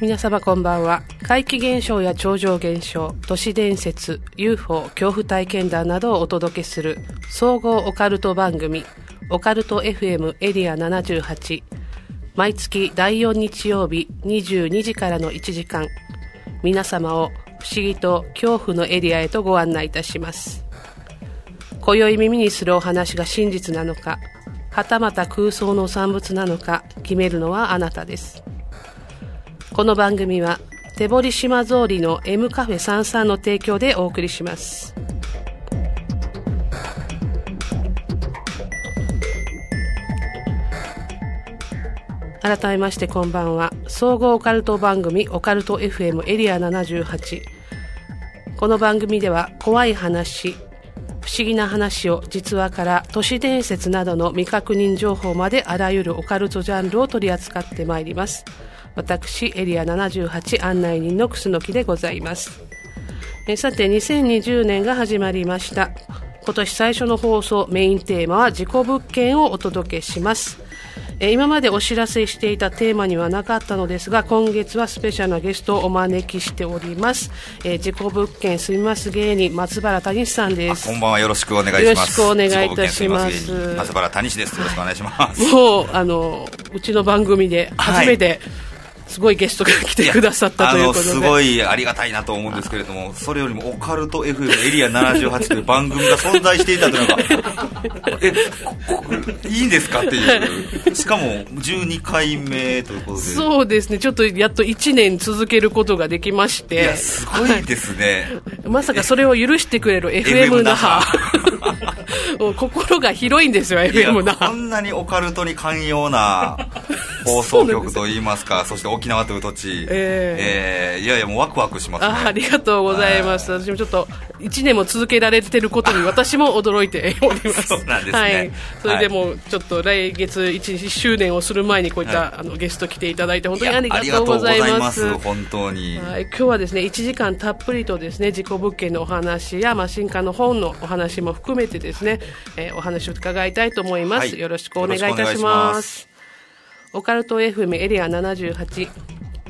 皆様こんばんは。怪奇現象や超常現象都市伝説 UFO 恐怖体験談などをお届けする総合オカルト番組オカルト FM エリア78毎月第4日曜日22時からの1時間。皆様を不思議と恐怖のエリアへとご案内いたします。今宵耳にするお話が真実なのかはたまた空想の産物なのか決めるのはあなたです。この番組は手堀島通りの M カフェ33の提供でお送りします。改めましてこんばんは。総合オカルト番組オカルト FM エリア78この番組では怖い話不思議な話を実話から都市伝説などの未確認情報まであらゆるオカルトジャンルを取り扱ってまいります。私エリア78案内人の楠木でございます。えさて2020年が始まりました。今年最初の放送メインテーマは事故物件をお届けします。え今までお知らせしていたテーマにはなかったのですが今月はスペシャルなゲストをお招きしております、えー、事故物件住みます芸人松原谷さんです。こんばんは。よろしくお願いします。よろしくお願いいたします。松原谷です。よろしくお願いします、はい、もうあのうちの番組で初めて、はいすごいゲストが来てくださったということで。すごいありがたいなと思うんですけれどもそれよりもオカルト FM エリア78という番組が存在していたというのがえいいんですかっていう。しかも12回目ということで。そうですね。ちょっとやっと1年続けることができまして。いやすごいですね、はい、まさかそれを許してくれる FM 那覇心が広いんですよ FM 那覇こんなにオカルトに寛容な放送局といいますかそして沖縄という土地、えー、えー、いやいやもうワクワクします、ね、あありがとうございます、私もちょっと1年も続けられてることに私も驚いております。そうなんですね、はい、それでもちょっと来月 1, 周年をする前にこういった、はい、あのゲスト来ていただいて本当にありがとうございます。本当に、はい、今日はですね1時間たっぷりとですね事故物件のお話や、まあ、新刊の本のお話も含めてですね、えー、お話を伺いたいと思います、はい、よろしくお願いいたしますオカルト FM エリア78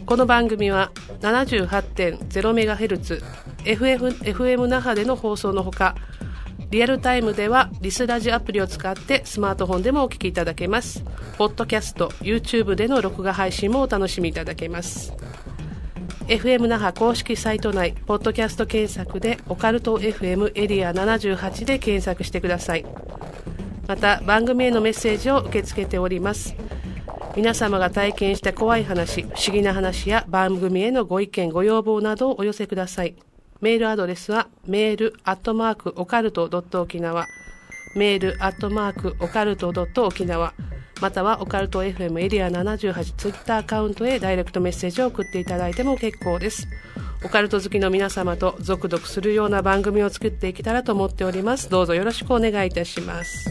この番組は 78.0MHz FF FM 那覇での放送のほかリアルタイムではリスラジアプリを使ってスマートフォンでもお聞きいただけます。ポッドキャスト YouTube での録画配信もお楽しみいただけます。FM 那覇公式サイト内ポッドキャスト検索でオカルト FM エリア78で検索してください。また番組へのメッセージを受け付けております。皆様が体験した怖い話、不思議な話や番組へのご意見、ご要望などをお寄せください。メールアドレスは、メールアットマークオカルトドット沖縄、メールアットマークオカルトドット沖縄、またはオカルト FM エリア78ツイッターアカウントへダイレクトメッセージを送っていただいても結構です。オカルト好きの皆様とゾクゾクするような番組を作っていけたらと思っております。どうぞよろしくお願いいたします。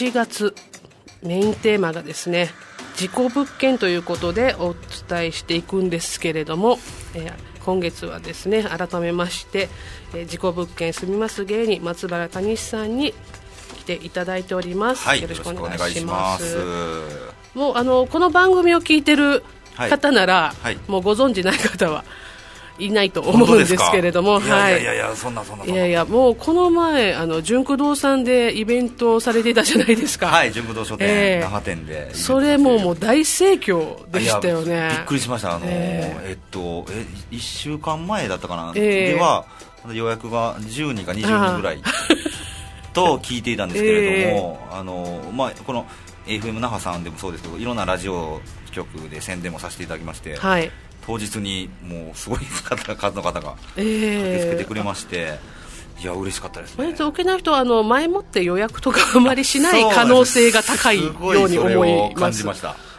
1月メインテーマがですね事故物件ということでお伝えしていくんですけれども、えー、今月はですね改めまして、えー、事故物件住みます芸人松原谷さんに来ていただいております、はい、よろしくお願いします。もうあのこの番組を聞いてる方なら、はい。はい、もうご存知ない方はいないと思うんですけれども、はい、いやいやいや、そんなそんな。いやいや、もうこの前、あの純駆動さんでイベントをされていたじゃないですか。はい、純駆動書店、えー、那覇店で。それももう大盛況でしたよね。びっくりしました。あの、えー、えっと、え、一週間前だったかな？えー、では、予約が10人か20人ぐらいと聞いていたんですけれども、あの、まあ、この FM 那覇さんでもそうですけど、いろんなラジオ局で宣伝もさせていただきまして。はい。当日にもうすごい方数の方が駆けつけてくれまして、いや嬉しかったですね。沖縄の人はあの前もって予約とかあまりしない可能性が高いように思います。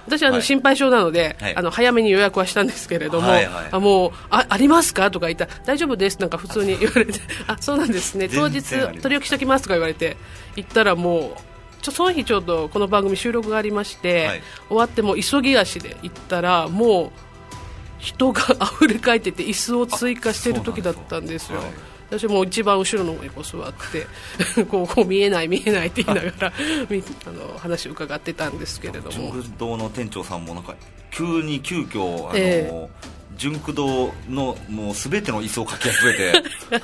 私はあの心配性なので、はい、あの早めに予約はしたんですけれども、はいはい、あもうあありますか？とか言ったら大丈夫です。なんか普通に言われて あそうなんですね。当日取り置きしておきますとか言われて行ったらもうちょその日ちょうどこの番組収録がありまして、はい、終わっても急ぎ足で行ったらもう人が溢れ返ってて椅子を追加している時だったんですよ。私も一番後ろの方にこう座って こうこう見えない見えないって言いながら あの話を伺ってたんですけれども。純駆堂の店長さんもなんか急に急遽あの、えー、純駆堂のもう全ての椅子をかき集めて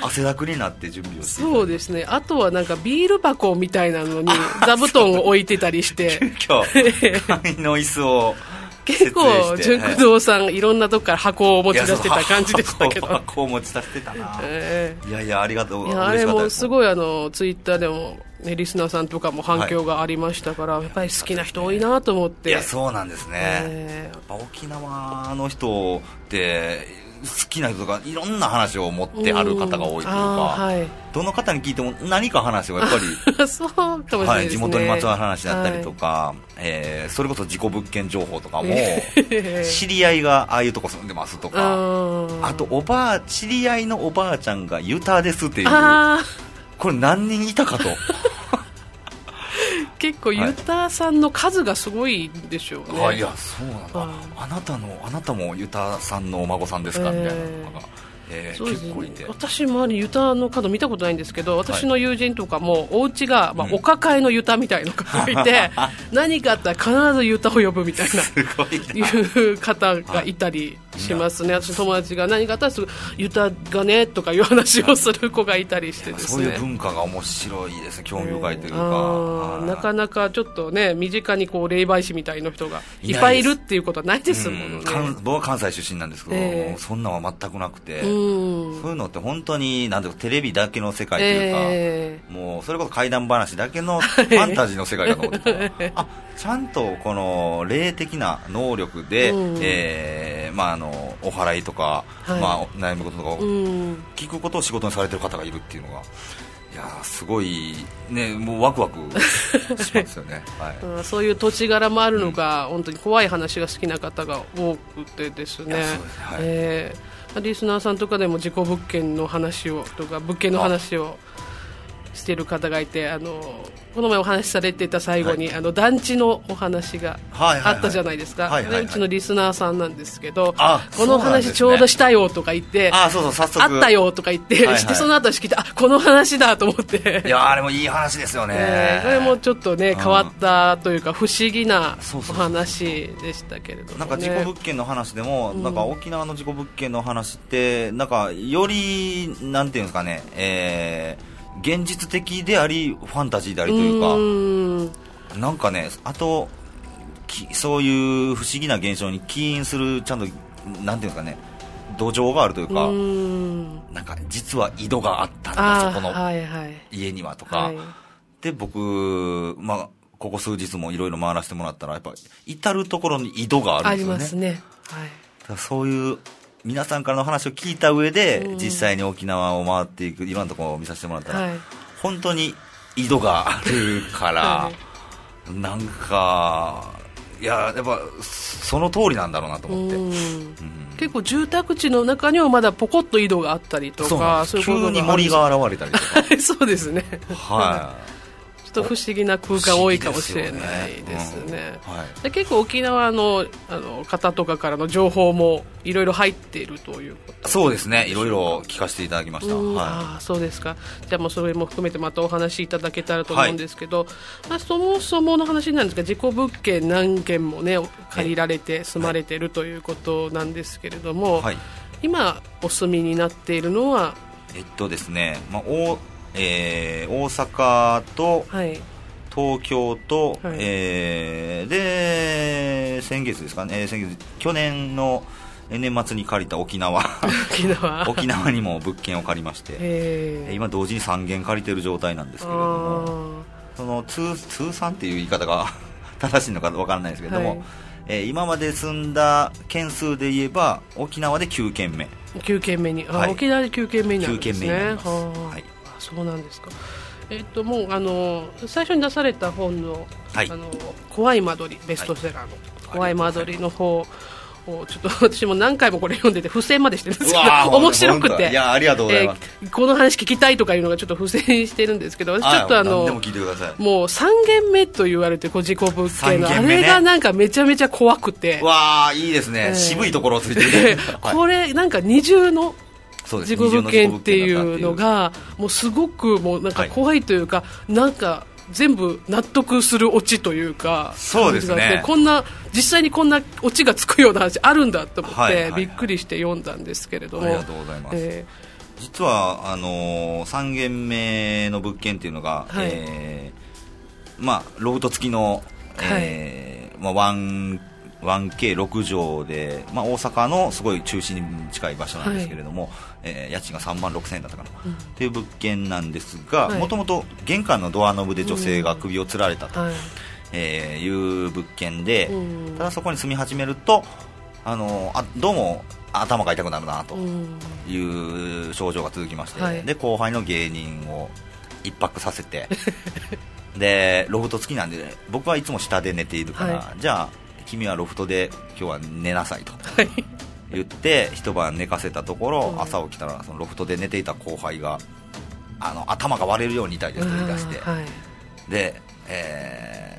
汗だくになって準備をしてそうですね。あとはなんかビール箱みたいなのに座布団を置いてたりして。急遽簡易の椅子を結構純駆動さん、はい、いろんなとこから箱を持ち出してた感じでしたけど。箱を持ち出してたな、えー、いやいやありがとう。いやあれもすごいあのツイッターでも、ね、リスナーさんとかも反響がありましたから、はい、やっぱり好きな人多いなと思って。いやそうなんですね、えー、やっぱ沖縄の人って好きな人とかいろんな話を持ってある方が多いというか、はい、どの方に聞いても何か話はやっぱり そうかもしれない、ね、はい、地元にまつわる話だったりとか、はい、えー、それこそ事故物件情報とかも 知り合いがああいうとこ住んでますとかあとおばあ知り合いのおばあちゃんがユタですっていうこれ何人いたかと。結構ユタさんの数がすごいでしょうね、はい、いやそうなんだ、あなたのあなたもユタさんのお孫さんですか、みたいなのが。えー、結構いて。私周りユタの角見たことないんですけど私の友人とかもお家がまあお抱えのユタみたいな方がいて、何かあったら必ずユタを呼ぶみたいな。いう方がいたりしますね。私友達が何かあったらすぐユタがねとかいう話をする子がいたりしてですね。そういう文化が面白いです。ね興味深いというか、なかなかちょっとね身近にこう霊媒師みたいな人がいっぱいいるっていうことはないですもん。ね、僕は関西出身なんですけど、えー、そんなんは全くなくて、そういうのって本当になんてテレビだけの世界というか、えー、もうそれこそ怪談話だけの ファンタジーの世界だと思ってあ ちゃんとこの霊的な能力で、うん、えー、まあ、あのお祓いとか、はい、まあ、悩むこととかを聞くことを仕事にされてる方がいるっていうのが。いやすごい、ね、もうワクワクしますよね、はい、そういう土地柄もあるのか、うん、本当に怖い話が好きな方が多くてですね。すね。はい、えーリスナーさんとかでも事故物件の話をとか物件の話をしている方がいてあのこの前お話しされていた最後に、はい、あの団地のお話があったじゃないですか、うちのリスナーさんなんですけどこの話ちょうどしたよとか言ってあそうそう早速。あったよとか言って、はいはい、してその後聞いてあこの話だと思って。いやあれもいい話ですよね、えー、これもちょっとね変わったというか不思議なお話でしたけれども、ね、なんか事故物件の話でも、うん、なんか沖縄の事故物件の話ってなんかよりなんていうんですかねえー現実的でありファンタジーでありというかなんかねあとそういう不思議な現象に起因するちゃんとなんていうんですかね土壌があるというかなんか実は井戸があったんだそこの家にはとか、はい。はい、で僕、まあ、ここ数日もいろいろ回らせてもらったらやっぱ至る所に井戸があるんですよね。ありますね。はい、そういう皆さんからの話を聞いた上で、うん、実際に沖縄を回っていくいろんなところを見させてもらったら、はい、本当に井戸があるから、はい、なんかいややっぱその通りなんだろうなと思って、うん。うん、結構住宅地の中にはまだポコッと井戸があったりとか急に森が現れたりとか。そうですね。はいと不思議な空間多いかもしれないですね。で結構沖縄のあの方とかからの情報もいろいろ入っているということ。そうですね。いろいろ聞かせていただきました、はい、あそうですか。じゃあもうそれも含めてまたお話しいただけたらと思うんですけど、はい、まあ、そもそもの話なんですが事故物件何件もね借りられて住まれているということなんですけれども、はい、今お住みになっているのは？えっとですね、まあ、おえー、大阪と、東京と、はい、えー、で先月ですかね、先月去年の年末に借りた沖縄。沖縄。沖縄にも物件を借りまして。今同時に3軒借りてる状態なんですけれども。その通通算っていう言い方が 正しいのか分からないですけれども、はい、えー、今まで住んだ件数で言えば沖縄で9件目。9件目に、はい、沖縄で9件目になるんですね。はい、そうなんですか。えっと、もうあの最初に出された本のはい、あの怖い間取りベストセラーの、怖い間取りの方ちょっと 私も何回もこれ読んでて付箋までしてるんですけど面白くて。いやありがとうございます、えー、この話聞きたいとかいうのがちょっと付箋してるんですけど私ちょっとあのもう3軒目と言われてこう事故物件の、ね、あれがなんかめちゃめちゃ怖くて。わあいいですね、えー、渋いところをついて これなんか二重の事故物件っていうのがもうすごくもうなんか怖いというか、はい、なんか全部納得するオチというかそうですね。こんな実際にこんなオチがつくような話あるんだと思って、はいはいはい、びっくりして読んだんですけれども。ありがとうございます、えー、実はあのー、3軒目の物件っていうのが、はい、えー、まあ、ロフト付きの、えー、はい、まあ、1K6 畳で、まあ、大阪のすごい中心に近い場所なんですけれども、はい、えー、家賃が3万6000円だったかな、うん、っていう物件なんですがもともと玄関のドアノブで女性が首をつられたと、うん、えー、いう物件で、うん、ただそこに住み始めるとあのあどうも頭が痛くなるなという症状が続きまして、はい、で後輩の芸人を一泊させて でロフト付きなんで僕はいつも下で寝ているから、はい、じゃあ君はロフトで今日は寝なさいと言って一晩寝かせたところ、朝起きたらそのロフトで寝ていた後輩があの頭が割れるように痛いですと言い出して、はい、で、え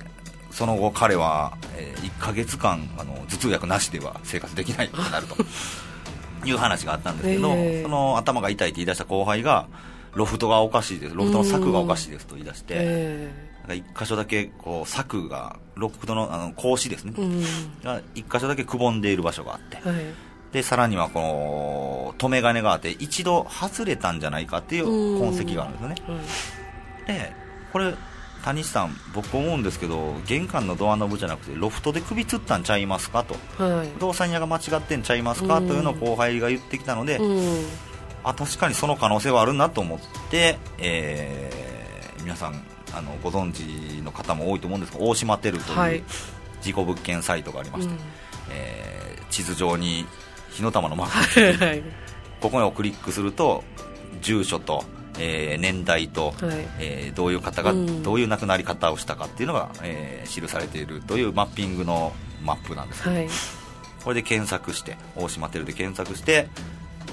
ー、その後彼は、えー、1か月間あの頭痛薬なしでは生活できないとなると いう話があったんですけど、えー、その頭が痛いって言い出した後輩がロフトがおかしいですロフトの柵がおかしいですと言い出して、えー一箇所だけこう柵がロックドのあの格子ですね、うん、が一箇所だけくぼんでいる場所があって、はい、でさらにはこの留め金があって一度外れたんじゃないかっていう痕跡があるんですよね、うん、でこれ谷さん僕思うんですけど玄関のドアノブじゃなくてロフトで首つったんちゃいますかと、はい、不動産屋が間違ってんちゃいますか、というのを後輩が言ってきたので、あ確かにその可能性はあるなと思って、えー、皆さんあのご存知の方も多いと思うんですが大島テルという事故物件サイトがありまして、はい、えー、地図上に火の玉のマーク。がここをクリックすると住所と、えー、年代と、はい、えー、どういう方が、うん、どういう亡くなり方をしたかっていうのが、えー、記されているというマッピングのマップなんです。けど、はい、これで検索して大島テルで検索して、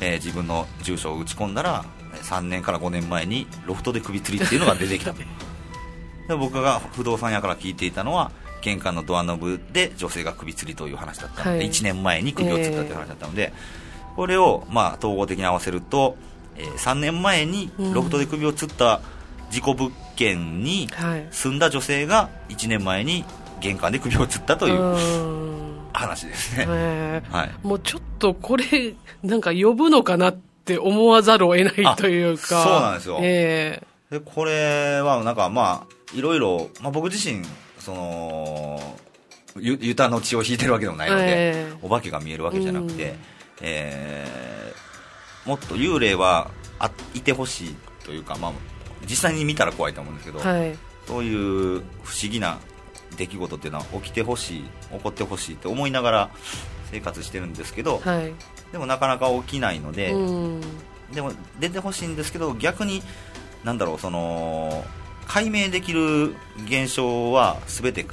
えー、自分の住所を打ち込んだら3年から5年前にロフトで首吊りっていうのが出てきた で僕が不動産屋から聞いていたのは玄関のドアノブで女性が首吊りという話だったので、はい、1年前に首を吊ったという話だったので、えー、これをまあ統合的に合わせると、えー、3年前にロフトで首を吊った事故物件に住んだ女性が1年前に玄関で首を吊ったという話ですね、えー、はい、もうちょっとこれなんか呼ぶのかなって思わざるを得ないというか。そうなんですよ、えー、でこれはなんかまあいろいろ、まあ、僕自身そのゆユタの血を引いてるわけでもないので、えー、お化けが見えるわけじゃなくて、うん、えー、もっと幽霊はあいてほしいというか、まあ、実際に見たら怖いと思うんですけど、はい、そういう不思議な出来事っていうのは起きてほしい起こってほしいって思いながら生活してるんですけど、はい、でもなかなか起きないので、うん、でも出てほしいんですけど逆になんだろうその解明できる現象は全て、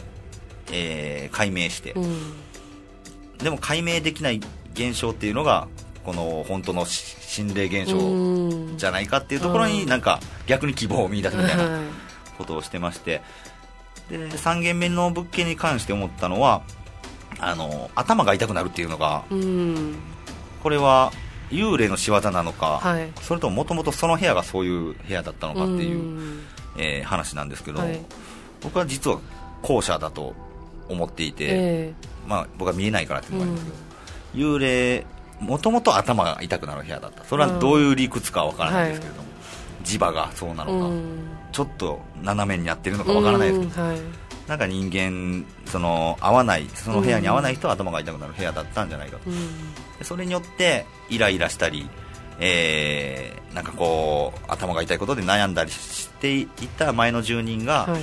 えー、解明して、うん、でも解明できない現象っていうのがこの本当の心霊現象じゃないかっていうところになんか逆に希望を見出すみたいな ことをしてまして。で3軒目の物件に関して思ったのはあの頭が痛くなるっていうのがこれは幽霊の仕業なのか、はい、それとももともとその部屋がそういう部屋だったのかっていうえー、話なんですけど、はい、僕は実は後者だと思っていて、えー、まあ、僕は見えないからっていうのがあるんですけど、うん、幽霊もともと頭が痛くなる部屋だった。それはどういう理屈かわからないですけれども、うん、磁場がそうなのか、うん、ちょっと斜めにやってるのかわからないですけど、はい、なんか人間その合わないその部屋に合わない人は頭が痛くなる部屋だったんじゃないかと、それによってイライラしたりえー、なんかこう頭が痛いことで悩んだりしていた前の住人が、はい、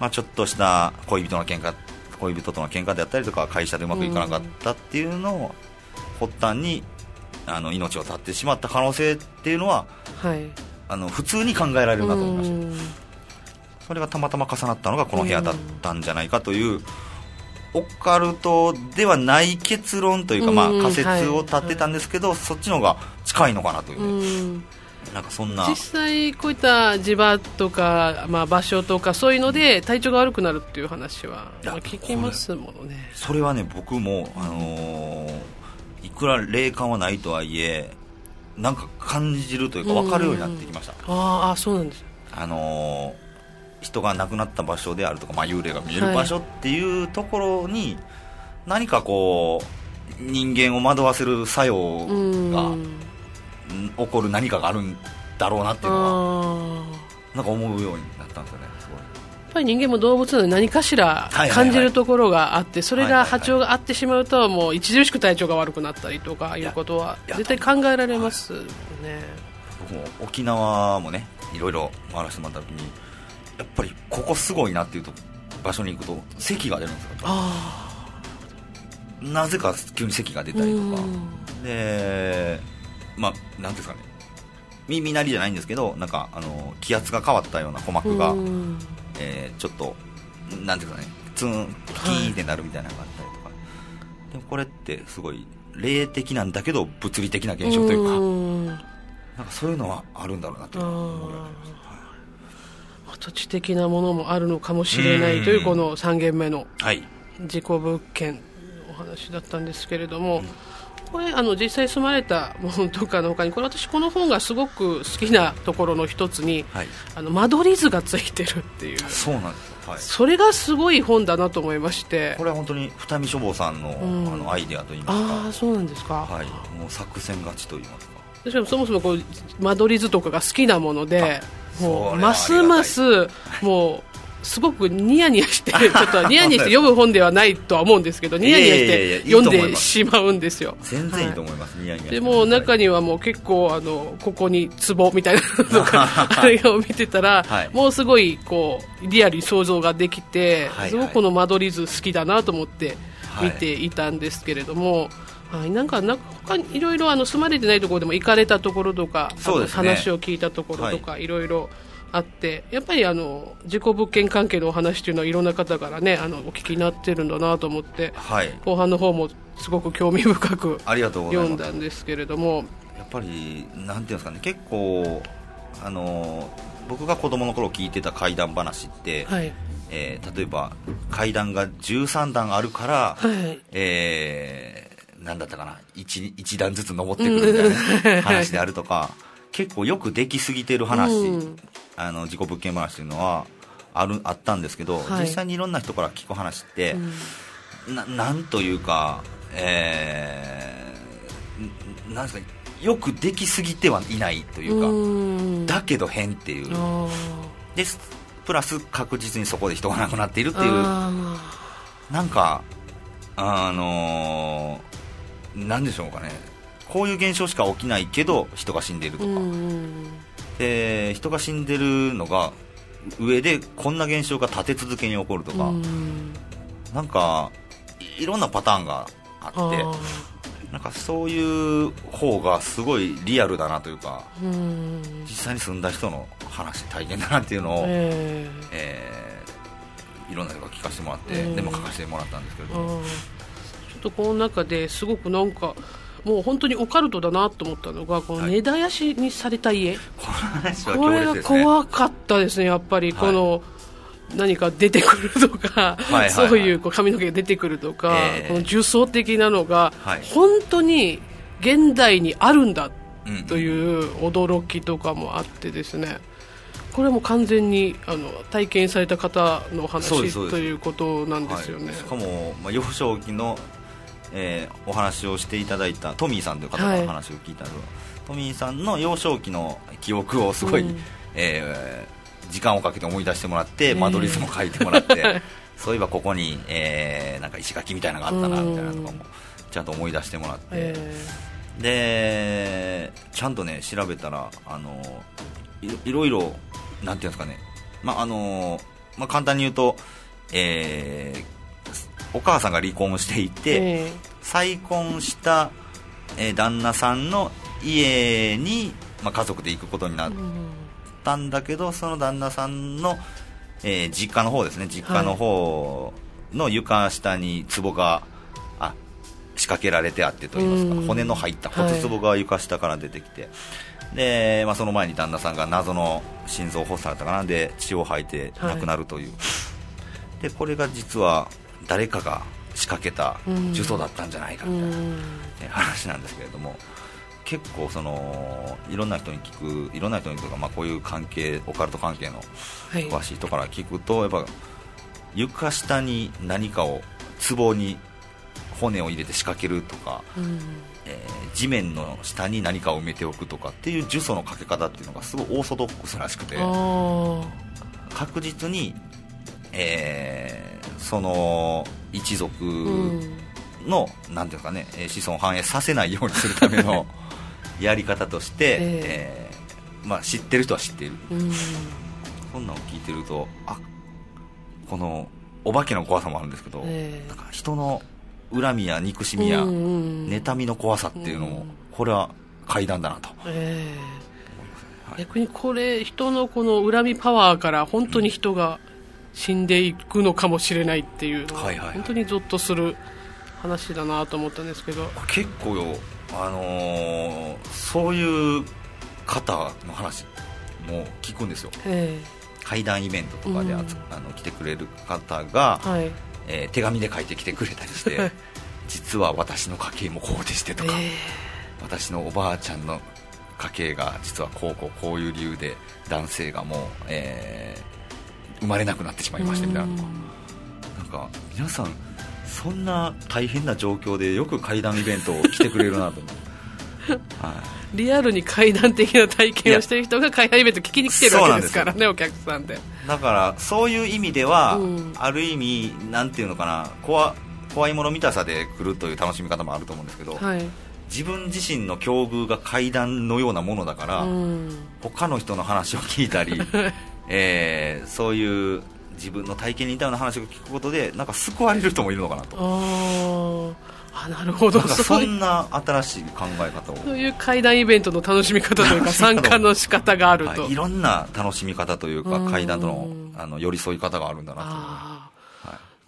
まあ、ちょっとした恋人の喧嘩恋人との喧嘩であったりとか会社でうまくいかなかったっていうのを発端にあの命を絶ってしまった可能性っていうのは、はい、あの普通に考えられるなと思いました。それがたまたま重なったのがこの部屋だったんじゃないかというオカルトではない結論というか、まあ、仮説を立てたんですけど、はい、そっちの方が近いのかなという。なんかそんな。実際、こういった地場とか、まあ、場所とかそういうので体調が悪くなるっていう話は聞きますものね。それはね僕も、あのー、いくら霊感はないとはいえなんか感じるというか分かるようになってきました、ああそうなんです。あのー、人が亡くなった場所であるとか、まあ、幽霊が見える場所っていうところに、何かこう人間を惑わせる作用が起こる何かがあるんだろうなっていうのはなんか思うようになったんですよねすごい。やっぱり人間も動物なので何かしら感じるところがあって、それが波長が合ってしまうともう著しく体調が悪くなったりとかいうことは絶対考えられますね、僕も沖縄もねいろいろ回らせてもらった時にやっぱりここすごいなっていうと場所に行くと咳が出るんですよ。なぜか急に咳が出たりとか。でまあ、なんですかね。耳鳴りじゃないんですけどなんかあの気圧が変わったような鼓膜が、えー、ちょっとなんていうかねツンキーンってなるみたいなのがあったりとか、はい、でもこれってすごい霊的なんだけど物理的な現象というか。なんかそういうのはあるんだろうなと思います土地的なものもあるのかもしれないというこの3軒目の事故物件お話だったんですけれども、うん。これあの実際住まれたものとかのほかにこれ私この本がすごく好きなところの一つに、はい、あの間取り図がついてるっていう。そうなんです、はい、それがすごい本だなと思いまして。これは本当に二見書房さんのうん、あのアイデアといいますか。ああそうなんですか、はい、もう作戦勝ちといいますかしかもそもそもこう間取り図とかが好きなものでもうますますもうすごくニヤニヤして ちょっとニヤニヤして読む本ではないとは思うんですけどニヤニヤして読んでしまうんですよ。全然いいと思います、はい、ニヤニヤでも中にはもう結構あのここに壺みたいなのとか あれを見てたら、はい、もうすごいこうリアルに想像ができて、はいはい、すごくこの間取り図好きだなと思って見ていたんですけれども、はい、なんかなんか他にいろいろあの住まれてないところでも行かれたところとか、ね、話を聞いたところとか、い。ろいろあってやっぱりあの事故物件関係のお話というのはいろんな方からねあのお聞きになってるんだなと思って、はい、後半の方もすごく興味深く読んだんですけれども。やっぱりなんていうんですかね結構あの僕が子供の頃聞いてた怪談話って、はい、えー、例えば階段が13段あるから、はい、えー、なんだったかな 1, 1段ずつ登ってくるみたいな話であるとか結構よくできすぎてる話、うん、あの事故物件話というのはあるあったんですけど、はい、実際にいろんな人から聞く話って、うん、ななんというか、えー、なんですかよくできすぎてはいないというかだけど変っていう。でプラス確実にそこで人が亡くなっているっていう。なんかあのー、なんでしょうかね。こういう現象しか起きないけど人が死んでいるとか。で人が死んでるのが上でこんな現象が立て続けに起こるとか。なんかいろんなパターンがあって。なんかそういう方がすごいリアルだなというか。実際に住んだ人の話体験だなっていうのを、えー、えー、いろんな人が聞かせてもらってでも書かせてもらったんですけどちょっとこの中ですごくなんかもう本当にオカルトだなと思ったのがこの根絶やしにされた家、はい、これが怖かったですねやっぱり。この、はい、何か出てくるとか、はいそういうこう髪の毛が出てくるとか、えー、この重層的なのが、はい、本当に現代にあるんだという驚きとかもあってですね、これも完全にあの体験された方の話ということなんですよね、はい、しかも、まあ、幼少期のえー、お話をしていただいたトミーさんという方の話を聞いたの、はい、トミーさんの幼少期の記憶をすごい、うん、えー、時間をかけて思い出してもらって、間取り図も書いてもらって、そういえばここに、えー、なんか石垣みたいなのがあったなみたいなとかもちゃんと思い出してもらって、えー、でちゃんとね調べたらあのいいろいろなんていうんですかね。まああのまあ、簡単に言うと、えー、お母さんが離婚していて、えー、再婚した、えー、旦那さんの家に、まあ、家族で行くことになったんだけど、その旦那さんの、えー、実家の方ですね。実家の方の床下に壺が、あ仕掛けられてあってといいますか、骨の入った骨壺が床下から出てきて、はい、でまあ、その前に旦那さんが謎の心臓発作だったかな。で血を吐いて亡くなるという、はい、でこれが実は誰かが仕掛けた呪詛だったんじゃないかみたいな、話なんですけれども。結構そのいろんな人に聞くいろんな人にとか、まあ、こういう関係オカルト関係の詳しい人から聞くと、はい、やっぱ床下に何かを壺に骨を入れて仕掛けるとか、うん、えー、地面の下に何かを埋めておくとかっていう呪詛のかけ方っていうのがすごいオーソドックスらしくて確実に、えー、その一族の、うん、なんていうかね子孫繁栄させないようにするための やり方として、えー、まあ、知ってる人は知っている、うん、そんなの聞いてるとあこのお化けの怖さもあるんですけど、えー、なんか人の恨みや憎しみや、妬みの怖さっていうのも、これは怪談だなと、えーはい、逆にこれ人のこの恨みパワーから本当に人が死んでいくのかもしれないっていうのは、本当にゾッとする話だなと思ったんですけど。結構よあのー、そういう方の話も聞くんですよ、会談イベントとかで、うん、あの来てくれる方が、はい、えー、手紙で書いてきてくれたりして実は私の家系もこうでしてとか、えー、私のおばあちゃんの家系が実はこうこうこういう理由で男性がもう、えー、生まれなくなってしまいましたみたいな。とか、なんか皆さんそんな大変な状況でよく怪談イベントを来てくれるなと。はい、リアルに怪談的な体験をしてる人が怪談イベント聞きに来てるわけですからねお客さんで。だからそういう意味では、うん、ある意味なんていうのかな怖怖いもの見たさで来るという楽しみ方もあると思うんですけど、はい、自分自身の境遇が怪談のようなものだから、うん、他の人の話を聞いたり、えー、そういう自分の体験に似たような話を聞くことでなんか救われる人もいるのかなと。あなるほど。そんな新しい考え方を。そういう会談イベントの楽しみ方というか 参加の仕方があると、はい、いろんな楽しみ方というか会談とのあの寄り添い方があるんだなと、は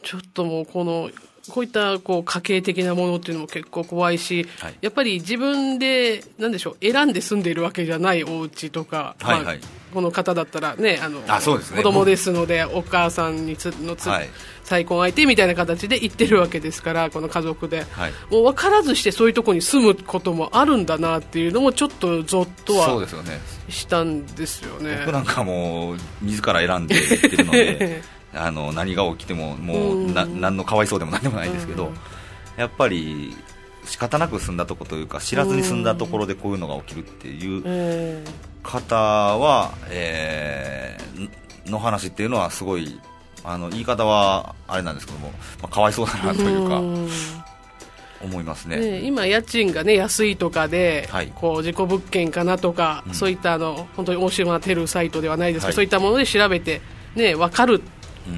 い、ちょっともうこのこういったこう家計的なものっていうのも結構怖いし、はい、やっぱり自分で、なんでしょう、選んで住んでいるわけじゃないお家とか、はいはい、まあ、この方だったらね、あのあそうですね。子供ですので、お母さんにつのつ、はい、再婚相手みたいな形で行ってるわけですから、この家族で、はい、もう分からずしてそういうところに住むこともあるんだなっていうのも、ちょっとぞっとはしたんですよね。僕なんかも自ら選んで行ってるので あの何が起きてももうな何のかわいそうでも何でもないですけど、やっぱり仕方なく住んだところというか知らずに住んだところでこういうのが起きるっていう方は、えー、の話っていうのはすごいあの言い方はあれなんですけども、まあ、かわいそうだなというか。思いますね、ね、今、家賃が、ね、安いとかで、はい、こう事故物件かなとか、うん、そういったあの本当に大島テルサイトではないですけど、はい、そういったもので調べて、ね、分かる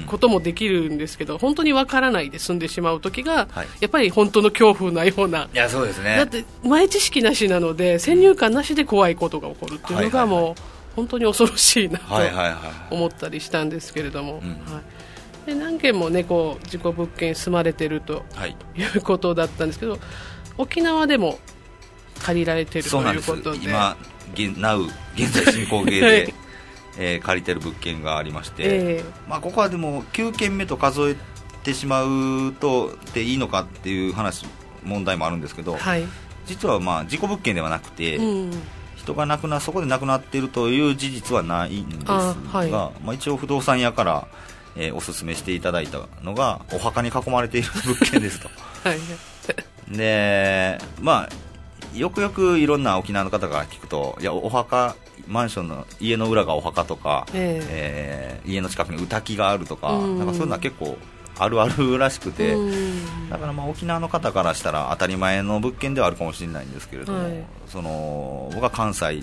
こともできるんですけど、うん、本当にわからないで済んでしまう時が、はい、やっぱり本当の恐怖なような、いやそうですね。だって前知識なしなので、先入観なしで怖いことが起こるっていうのが、もう、はいはい。はい、本当に恐ろしいなと思ったりしたんですけれども。はい。で何件も、ね、こう事故物件住まれてるとい。うことだったんですけど、沖縄でも借りられてるということで。今、なう現在進行形で えー、借りてる物件がありまして、えー、まあ、ここはでも9件目と数えてしまうとでいいのかっていう話問題もあるんですけど、はい、実はまあ事故物件ではなくて、うん、人が亡くなそこで亡くなっているという事実はないんですが、はい、まあ、一応不動産屋から、えー、お勧めしていただいたのがお墓に囲まれている物件ですと。はい、でまあよくよくいろんな沖縄の方が聞くといやお墓マンションの家の裏がお墓とか、えー、えー、家の近くに歌木があるとか,、なんかそういうのは結構あるあるらしくて、だからまあ沖縄の方からしたら当たり前の物件ではあるかもしれないんですけれども、はい、その僕は関西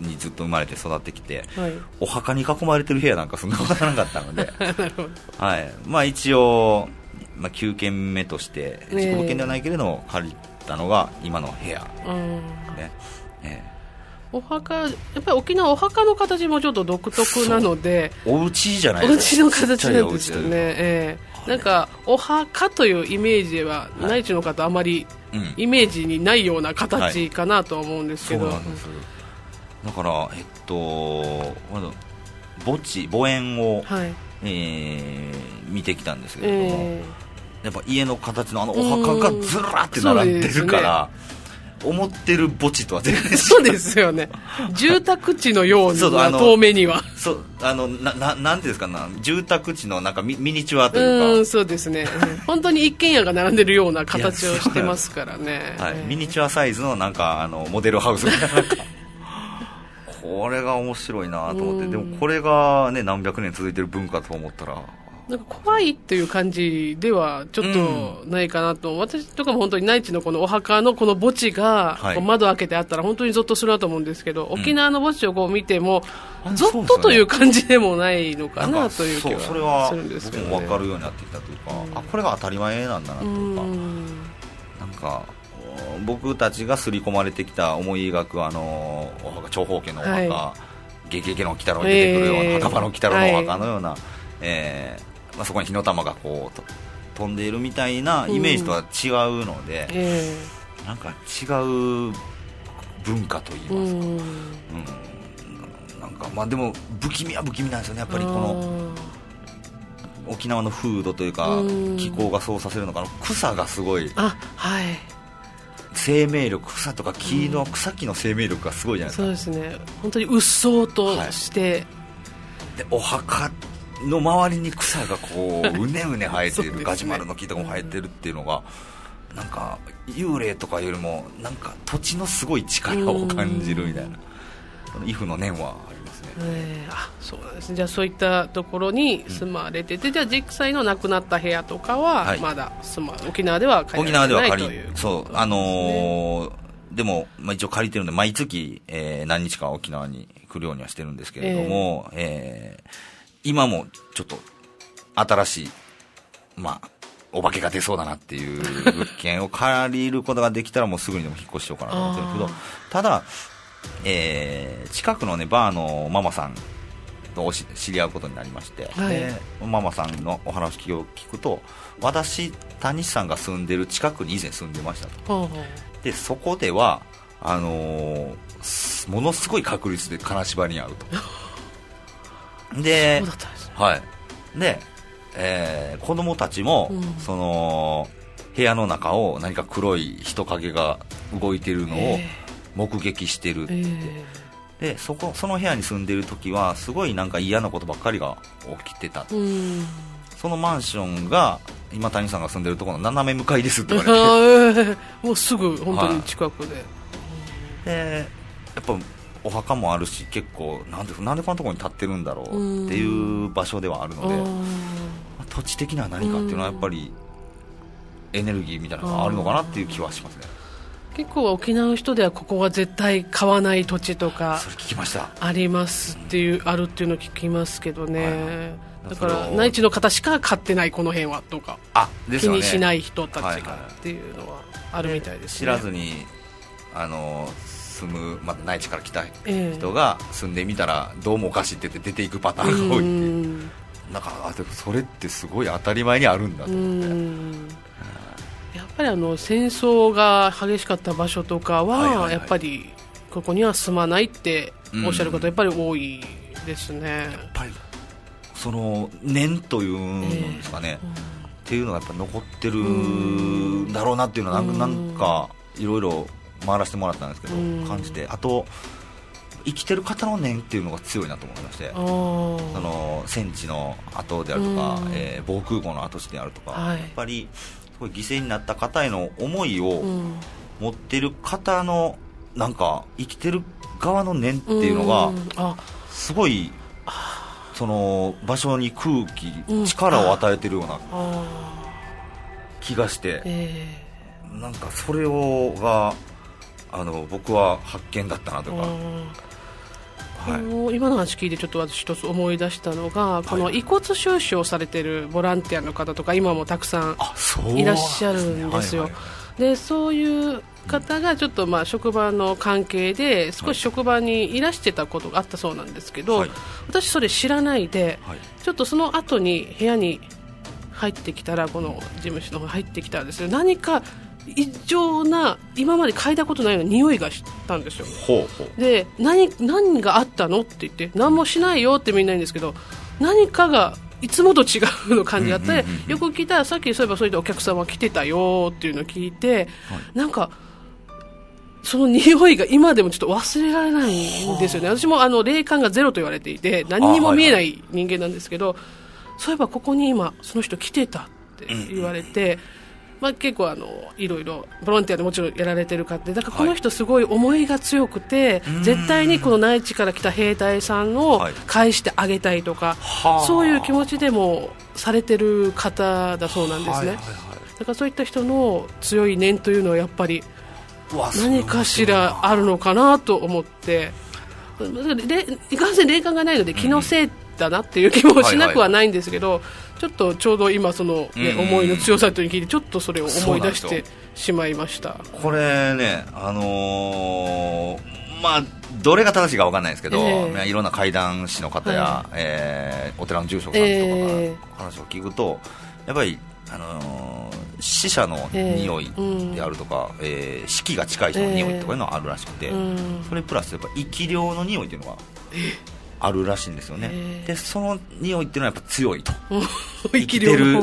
にずっと生まれて育ってきて、はい、お墓に囲まれてる部屋なんかそんなことなかったので、はい。まあ、一応まあ、9軒目として自己物件ではないけれども借りたのが今の部屋、ね。えーお墓やっぱり沖縄お墓の形もちょっと独特なのでお家じゃないお家の形なんですよね、えー、なんかお墓というイメージは、はい、内地の方あまりイメージにないような形かなと思うんですけど、はい、だからえっとまだ墓地墓園を、はい、えー、見てきたんですけれども、えー、やっぱ家の形のあのお墓がずらって並んでるから、思ってる墓地とは全然そうですよね。住宅地のような遠目には。そうあのなななんていうんですかな住宅地のなんかミミニチュアというか。うんそうですね。本当に一軒家が並んでるような形をしてますからね、はい、ミニチュアサイズのなんかあのモデルハウスみたいな。これが面白いなと思って。でもこれがね何百年続いてる文化と思ったらなんか怖いっていう感じではちょっとないかなと、うん、私とかも本当に内地のこのお墓のこの墓地が窓開けてあったら本当にゾッとするなと思うんですけど、沖縄の墓地をこう見ても、ゾッとという感じでもないのかなという気はするんですけど、ね、僕も分かるようになってきたというか、うん、あこれが当たり前なんだなというか、うん、なんか僕たちが刷り込まれてきた思い描くあのお墓長方形のお墓、はい、ゲゲゲの鬼太郎に出てくるような、えー、墓場の鬼太郎のお墓のような、はい、えーまあ、そこに火の玉がこう飛んでいるみたいなイメージとは違うので、うんえ。ー、なんか違う文化といいますか、うん、うん、なんかまあでも不気味は不気味なんですよね。やっぱりこの沖縄の風土というか、気候がそうさせるのかな。草がすごい。あはい。生命力草とか木の草木の生命力がすごいじゃないですか、そうですね。本当にうっそうとして、はい、でお墓の周りに草がこう うねうね生えてる、ね、ガジュマルの木とかも生えてるっていうのが、なんか幽霊とかよりもなんか土地のすごい力を感じるみたいな、イフの念はありますね、えー、あそうなんですね。じゃあそういったところに住まれてて、うん、じゃあ実際の亡くなった部屋とかはまだ住ま、はい、沖縄では借りられないという、そうあのー、でも、まあ、一応借りてるんで毎月、えー、何日か沖縄に来るようにはしてるんですけれども、えー、えー今もちょっと新しい、まあ、お化けが出そうだなっていう物件を借りることができたらもうすぐにでも引っ越しようかなと思ってるんですけど、ただ、えー、近くのね、バーのママさんと知り合うことになりまして、はい、ママさんのお話を聞くと、私、谷さんが住んでる近くに以前住んでましたと。で、そこでは、あのー、ものすごい確率で金縛りに遭うと。で、はい。で、えー、子供たちも、うん、その、部屋の中を何か黒い人影が動いてるのを目撃してるって。えー、で、そこ、その部屋に住んでる時は、すごいなんか嫌なことばっかりが起きてた。うん、そのマンションが、今谷さんが住んでるところの斜め向かいですって言われて。もうすぐ、本当に近くで。はい、で、やっぱお墓もあるし結構なんでなんでこんなところに立ってるんだろうっていう場所ではあるので、土地的には何かっていうのはやっぱりエネルギーみたいなのがあるのかなっていう気はしますね。結構沖縄の人ではここは絶対買わない土地とかそれ聞きました。ありますっていう、うん、あるっていうのを聞きますけどね、はい、だから内地の方しか買ってないこの辺はとかあ、ね、気にしない人たちがっていうのはあるみたいですね、知らずにあの住む、まあ、内地から来た人が住んでみたらどうもおかしいって言って出ていくパターンが多いってなんかでもそれってすごい当たり前にあるんだと思って。やっぱりあの戦争が激しかった場所とかは,、やっぱりここには住まないっておっしゃる方やっぱり多いですね、やっぱりその念というんですかね、えーうん、っていうのがやっぱ残ってるん。だろうなっていうのはなんかいろいろ回らせてもらったんですけど、感じて。あと生きてる方の念っていうのが強いなと思いましてその戦地の後であるとか、えー、防空壕の跡地であるとか、はい、やっぱりすごい犠牲になった方への思いを持ってる方のなんか生きてる側の念っていうのがすごいその場所に空気、力を与えてるような気がして、なんかそれをがあの僕は発見だったなとか、あの今の話聞いてちょっと私一つ思い出したのが、この遺骨収集をされてるボランティアの方とか今もたくさんいらっしゃるんですよ。でそういう方がちょっとまあ職場の関係で少し職場にいらしてたことがあったそうなんですけど、はい、私、それ知らないで、はい、ちょっとその後に部屋に入ってきたらこの事務所の方に入ってきたらですね何か異常な今まで嗅いだことないような匂いがしたんですよ。で何何があったのって言って何もしないよってみんな言うんですけど何かがいつもと違うの感じがあって、よく聞いたらさっきそういえばそういったお客様来てたよっていうのを聞いて、はい、なんかその匂いが今でもちょっと忘れられないんですよね、私もあの霊感がゼロと言われていて、何にも見えない人間なんですけど、はい。はい、そういえばここに今、その人来てたって言われて、うん、まあ、結構あの、いろいろボランティアでもちろんやられてる方で、だからこの人、すごい思いが強くて、はい、絶対にこの内地から来た兵隊さんを返してあげたいとか、はい、そういう気持ちでもされてる方だそうなんですね。だからそういった人の強い念というのはやっぱり何かしらあるのかなと思って。いかんせん霊感がないので気のせいだなっていう気もしなくはないんですけど、ちょっとちょうど今その、ね、思いの強さというに聞いてちょっとそれを思い出してしまいました。これねあのー、まあどれが正しいか分かんないですけど、えー、いろんな怪談師の方や、はい、えー、お寺の住職さんとか話を聞くと、やっぱりあのー、死者の匂いであるとか、えー、えー、死期が近い人の匂いとかいうのがあるらしくて、えー、それプラスやっぱ生き量の匂いっていうのがあるらしいんですよね、えー、でその匂いっていうのはやっぱ強いと。生きてる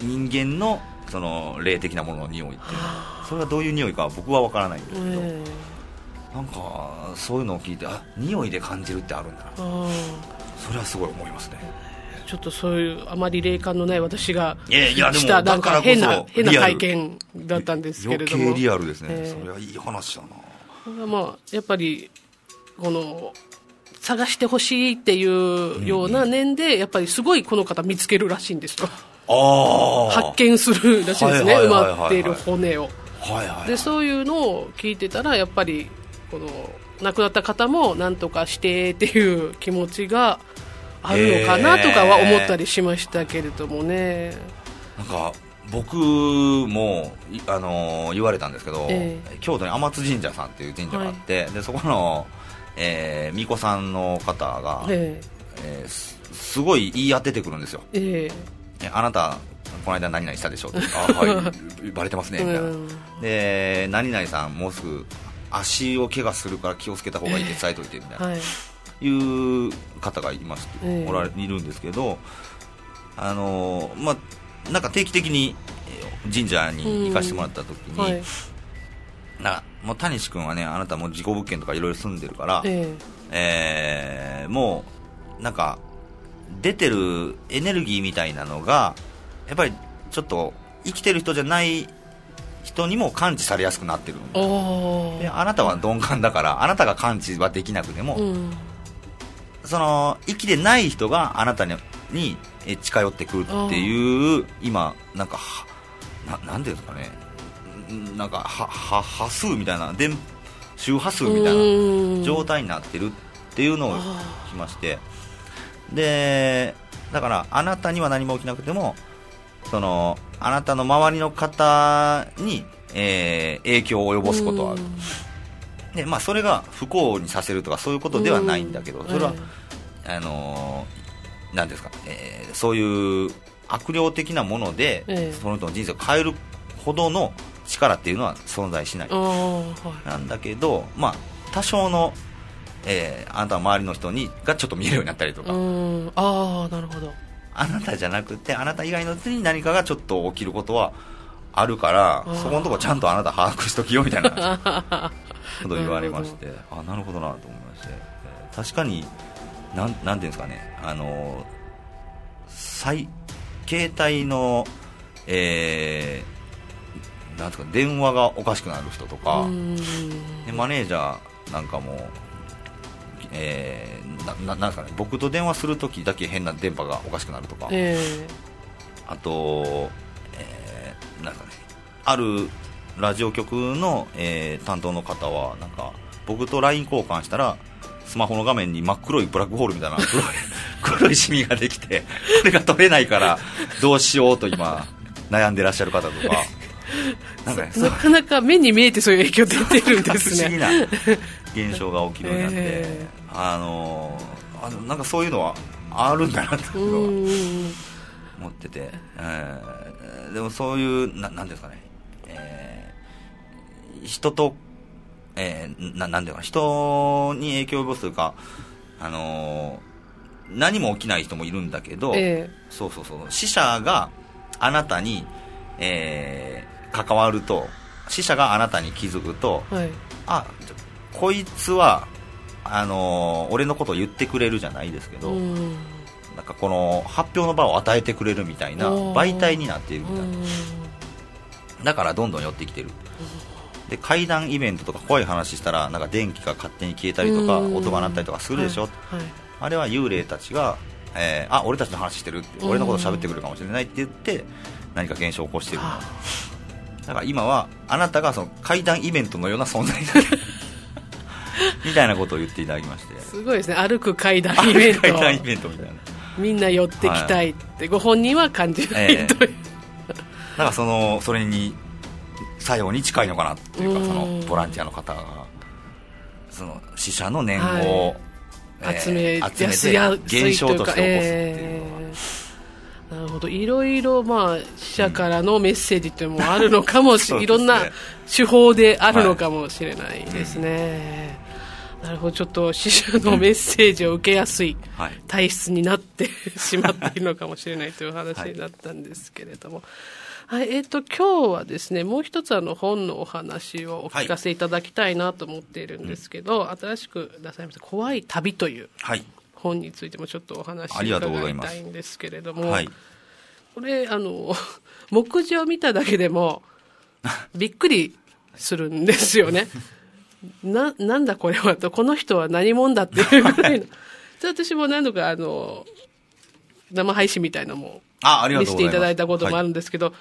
人間のその霊的なものの匂いっていうの。はそれがどういう匂いか僕は分からないんですけど、なんかそういうのを聞いてあ匂いで感じるってあるんだな。それはすごい思いますね。ちょっとそういうあまり霊感のない私がしたなんか変な変な体験だったんですけれども。余計リアルですね、えー、それはいい話だな。まあやっぱりこの探してほしいっていうような念で、やっぱりすごいこの方見つけるらしいんですよ。発見するらしいですね。埋まっている骨を、はいはい、でそういうのを聞いてたらやっぱりこの亡くなった方も何とかしてっていう気持ちがあるのかなとかは思ったりしましたけれどもね。なんか僕も、あのー、言われたんですけど、えー、京都に天津神社さんっていう神社があって、はい、でそこの、えー、巫女さんの方が、えー、えー、すごい言い当ててくるんですよ、えー、あなたこの間何々したでしょって あはいバレてますねみたいな、で何々さんもうすぐ足を怪我するから気をつけた方がいいって伝えといてみたいな、はい。いう方がいまして、え。ー、おられいるんですけど、あのまあ、なんか定期的に神社に行かせてもらった時に、はい、なもう谷志君はねあなたも事故物件とかいろいろ住んでるから、えー、えー、もうなんか出てるエネルギーみたいなのがやっぱりちょっと生きてる人じゃない人にも感知されやすくなってるであなたは鈍感だからあなたが感知はできなくても、うん、その生きてない人があなたにに近寄ってくるっていう今なんかななんていうんですかねなんかはは波数みたいな電周波数みたいな状態になってるっていうのを聞きまして。でだからあなたには何も起きなくてもそのあなたの周りの方に、えー、影響を及ぼすことはある。で、まあ、それが不幸にさせるとかそういうことではないんだけどそれは、あのー、なんですか、えー、そういう悪霊的なもので、その人の人生を変えるほどの力っていうのは存在しない、なんだけど、まあ、多少の、えー、あなたの周りの人にがちょっと見えるようになったりとか。あなるほど。あなたじゃなくてあなた以外の人に何かがちょっと起きることはあるからそこのとこちゃんとあなた把握しときよみたいな こと言われまして。あなるほどなと思いまして、えー、確かになんなんていうんですかね。あの最携帯のえー、なんか電話がおかしくなる人とかでマネージャーなんかもえー、ななんですかね僕と電話するときだけ変な電波がおかしくなるとか、えー、あと、えー、なんかねあるラジオ局の、えー、担当の方はなんか僕と LINE 交換したらスマホの画面に真っ黒いブラックホールみたいな黒い 黒いシミができてこれが取れないからどうしようと今悩んでらっしゃる方とか なんか、ね、なかなか目に見えてそういう影響出てるんですね。不思議な現象が起きるようになって、えー、あのあのなんかそういうのはあるんだなというのは思ってて、えー、でもそういうななんですかね、えー、人とえー、ななんていうか人に影響を及ぼすというか、あのー、何も起きない人もいるんだけど、えー、そうそうそう。死者があなたに、えー、関わると死者があなたに気づくと、はい、あこいつはあのー、俺のことを言ってくれるじゃないですけど、なんかこの発表の場を与えてくれるみたいな媒体になっているみたいな。だからどんどん寄ってきてる。で階段イベントとか怖い話したらなんか電気が勝手に消えたりとか音が鳴ったりとかするでしょ、はい。はい、あれは幽霊たちが、えー、あ俺たちの話してるって俺のこと喋ってくるかもしれないって言って何か現象を起こしてるだから今はあなたがその階段イベントのような存在 みたいなことを言っていただきまして。すごいですね。歩く階段イベント。階段イベントみたいな。みんな寄ってきたいって、はい、ご本人は感じない、え。ー、という。だからそのそれに作用に近いのかなっていうかそのボランティアの方がその死者の念を、はい、集め集めて現象として起こすっていう。のは、えー、なるほどいろいろ、まあ、死者からのメッセージっていうのもあるのかもしれない、いろんな手法であるのかもしれないですね、はい、なるほど。ちょっと死者のメッセージを受けやすい体質になってしまっているのかもしれないという話になったんですけれども。はい。はい、えっ、ー、と、今日はですね、もう一つあの本のお話をお聞かせいただきたいなと思っているんですけど、はい、新しく出されました、怖い旅という本についてもちょっとお話を伺いたいんですけれども、はい、これ、あの、目次を見ただけでも、びっくりするんですよね。な、なんだこれはと、この人は何者だっていうぐらいの。私も何度かあの、生配信みたいなのも見せていただいたこともあるんですけど、は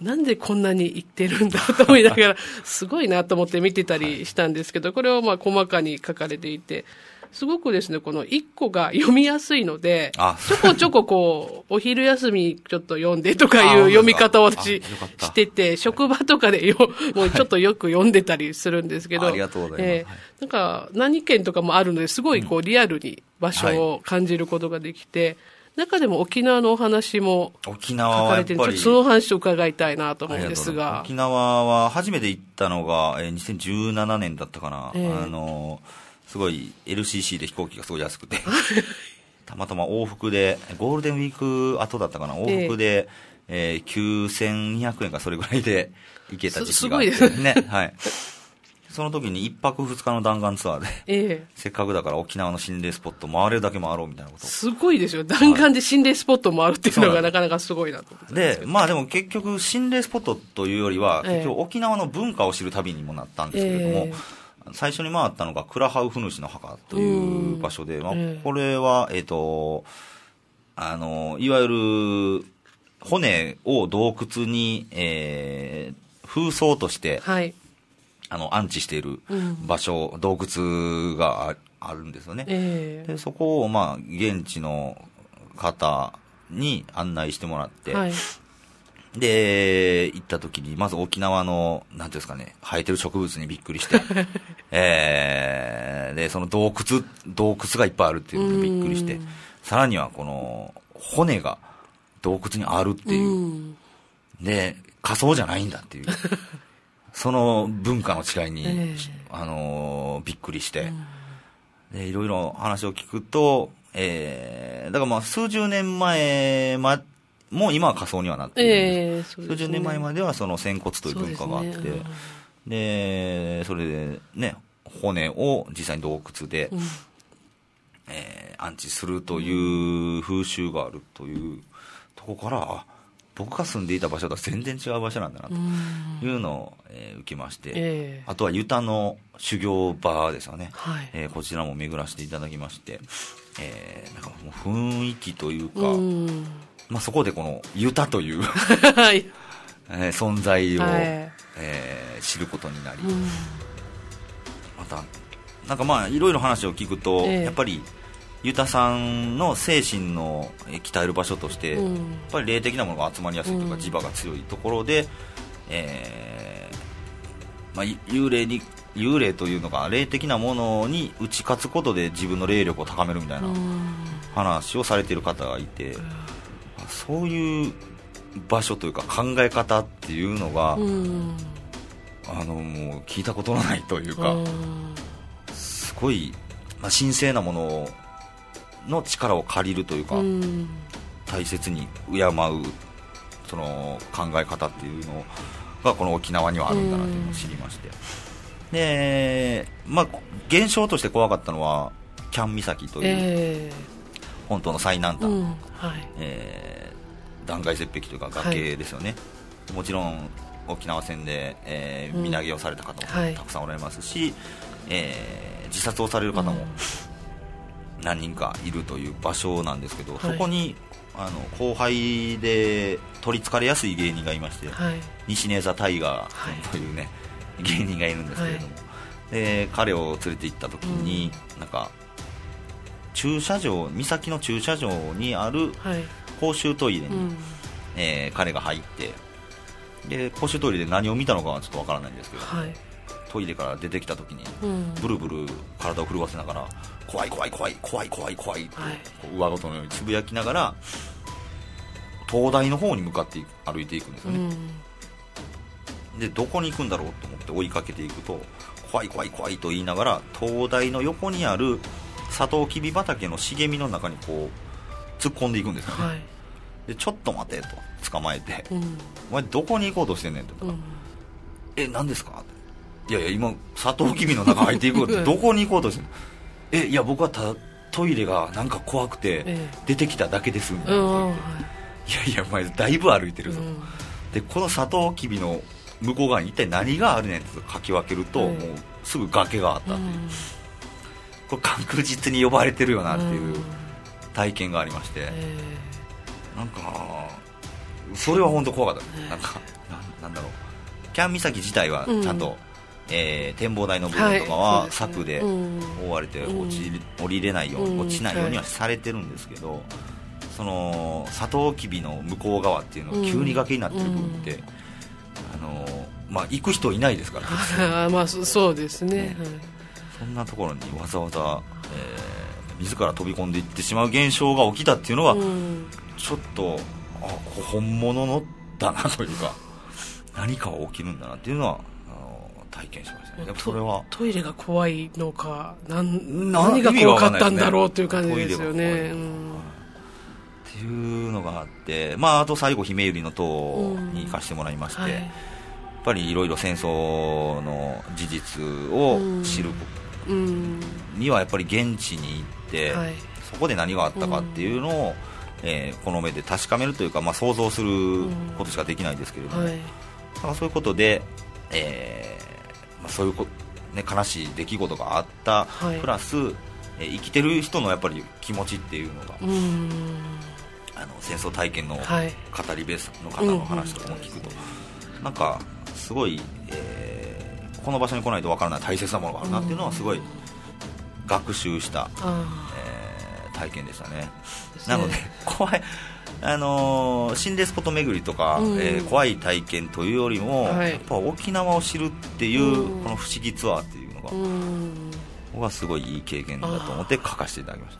い、なんでこんなに言ってるんだと思いながら、すごいなと思って見てたりしたんですけど、これはまあ細かに書かれていて、すごくですね、この一個が読みやすいので、ちょこちょここう、お昼休みちょっと読んでとかいう読み方を私してて、職場とかでよ、もうちょっとよく読んでたりするんですけど、ありがとうございます。なんか何件とかもあるので、すごいこうリアルに場所を感じることができて、中でも沖縄のお話も沖縄はやっぱりその話を伺いたいなと思うんですが。沖縄は初めて行ったのが、えー、2017年だったかな、えー、あのすごい LCC で飛行機がすごい安くて。たまたま往復でゴールデンウィーク後だったかな？往復で、えー、えー、9200円かそれぐらいで行けた時期があって。すね。はい。その時に1泊2日の弾丸ツアーで、ええ、せっかくだから沖縄の心霊スポット回れるだけ回ろうみたいなこと。すごいですよ。弾丸で心霊スポット回るっていうのがなかなかすごいなと思ってでまあでも結局心霊スポットというよりは、結局沖縄の文化を知る旅にもなったんですけれども、え最初に回ったのがクラハウフヌシの墓という場所で、まあ、これは、えっ、ー、と、あの、いわゆる骨を洞窟に、えー、風葬として、はい、あの、安置している場所、うん、洞窟があるんですよね。えー、でそこを、まあ、現地の方に案内してもらって、はい、で、行った時に、まず沖縄の、なんていうんですかね、生えてる植物にびっくりして、えー、で、その洞窟、洞窟がいっぱいあるっていうのにびっくりして、さらにはこの、骨が洞窟にあるっていう、で、仮想じゃないんだっていう。その文化の違いに、えー、あのびっくりして、うん、でいろいろ話を聞くと、えー、だからまあ数十年前まもう今は仮想にはなっているんです、えー、数十年前まではその仙骨という文化があって、そで、ね、それでね骨を実際に洞窟で、うん、えー、安置するという風習があるというとこからあ僕が住んでいた場所とは全然違う場所なんだなというのを、えー、受けまして、えー、あとはユタの修行場ですよね、はい、えー、こちらも巡らせていただきまして、えー、なんかもう雰囲気というか、うまあ、そこでこのユタというえー、存在を、はい、えー、知ることになり、またなんかまあいろいろ話を聞くと、えー、やっぱりユタさんの精神の鍛える場所として、うん、やっぱり霊的なものが集まりやすいというか、磁場が強いところで、えーまあ、幽霊に幽霊というのが霊的なものに打ち勝つことで自分の霊力を高めるみたいな話をされている方がいて、そういう場所というか考え方っていうのが、あのもう聞いたことのないというか、すごい、まあ、神聖なものの力を借りるというか、大切に敬うその考え方っていうのがこの沖縄にはあるんだなというのを知りまして。で、まあ、現象として怖かったのはキャン岬という、えー、本当の最南端、うんはい。えー、断崖絶壁というか崖ですよね、はい、もちろん沖縄戦で、えー、身投げをされた方もたくさんおられますし、はい、えー、自殺をされる方も何人かいるという場所なんですけど、そこにあの後輩で取りつかれやすい芸人がいまして、西根座タイガーというね、芸人がいるんですけれども、はい、で彼を連れて行った時に、うん、なんか駐車場岬の駐車場にある公衆トイレに、はい、えー、彼が入ってで公衆トイレで何を見たのかはちょっとわからないんですけど、はい、トイレから出てきた時に、うん、ブルブル体を震わせながら怖い怖い怖い怖い怖い怖いって、はい、上ごとのようにつぶやきながら灯台の方に向かって歩いていくんですよね、うん。でどこに行くんだろうと思って追いかけていくと怖い怖い怖いと言いながら灯台の横にあるサトウキビ畑の茂みの中にこう突っ込んでいくんですよね、はい、でちょっと待てと捕まえて、うん、お前どこに行こうとしてんねんって言ったら、うん、え何ですか？いやいや今サトウキビの中入っていくって どこに行こうとしてんの？えいや僕はただトイレがなんか怖くて出てきただけですみたいな。こと言って、い。やいやお前だいぶ歩いてるぞ、うん、でこのサトウキビの向こう側に一体何があるねんってかき分けると、もうすぐ崖があったという、これ確実に呼ばれてるよなっていう体験がありまして、なんかそれは本当怖かったなんかなんだろうキャン岬自体はちゃんと、えー、展望台の部分とかは柵で覆われて落ち、降りれないように、落ちないようにはされてるんですけど、そのサトウキビの向こう側っていうのは急に崖になってる部分って、あのまあ、行く人いないですからまあそうです、ねそんなところにわざわざ、えー、自ら飛び込んでいってしまう現象が起きたっていうのは、うん、ちょっとあ本物のだなというか何かが起きるんだなっていうのは体験しましたね。それはトイレが怖いのか何何が怖かったんだろうという感じですよね、っていうのがあって、まあ、あと最後、ひめゆりの塔に行かせてもらいまして、うん。はい、やっぱりいろいろ戦争の事実を知るにはやっぱり現地に行って、はい、そこで何があったかっていうのを、えー、この目で確かめるというか、まあ、想像することしかできないですけれども、はい、そういうことで、えーまあ、そういうこ、ね、悲しい出来事があった、プラス、えー、生きてる人のやっぱり気持ちっていうのが。あの戦争体験の語り部の方の話とかも聞くと、なんかすごい、えー、この場所に来ないとわからない大切なものがあるなっていうのはすごい学習した、えー、体験でしたね。なので 怖いあのー、心霊スポット巡りとか、うん、えー、怖い体験というよりも、はい、やっぱ沖縄を知るっていう、この不思議ツアーっていうのが、僕はすごいいい経験だと思って書かせていただきまし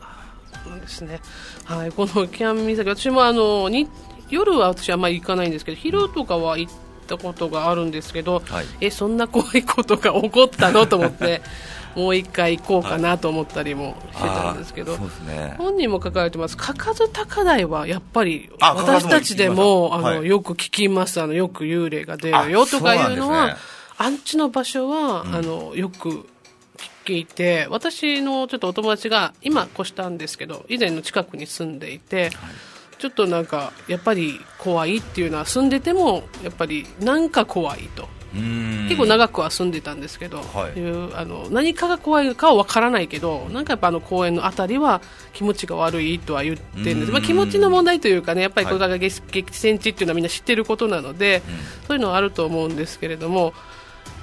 た。なんですね。はい、このキャン岬、私もあのに夜は私はあまり行かないんですけど、昼とかは行ったことがあるんですけど、はい、えそんな怖いことが起こったの？と思って。もう一回行こうかなと思ったりもしてたんですけど、はいね、本人も書かれてます、かかず高台はやっぱり私たちでもあの、はい、よく聞きます、あのよく幽霊が出る。よとかいうのは、あんちの場所は、うん、あのよく聞いて、私のちょっとお友達が今越したんですけど、以前の近くに住んでいて、ちょっとなんか、やっぱり怖いっていうのは住んでても、やっぱりなんか怖いと。結構長くは住んでたんですけど、はい、いうあの何かが怖いかは分からないけどなんかやっぱあの公園の辺りは気持ちが悪いとは言ってるんです、まあ、気持ちの問題というかねやっぱりこれが激戦地っていうのはみんな知ってることなので、そういうのはあると思うんですけれどもやっ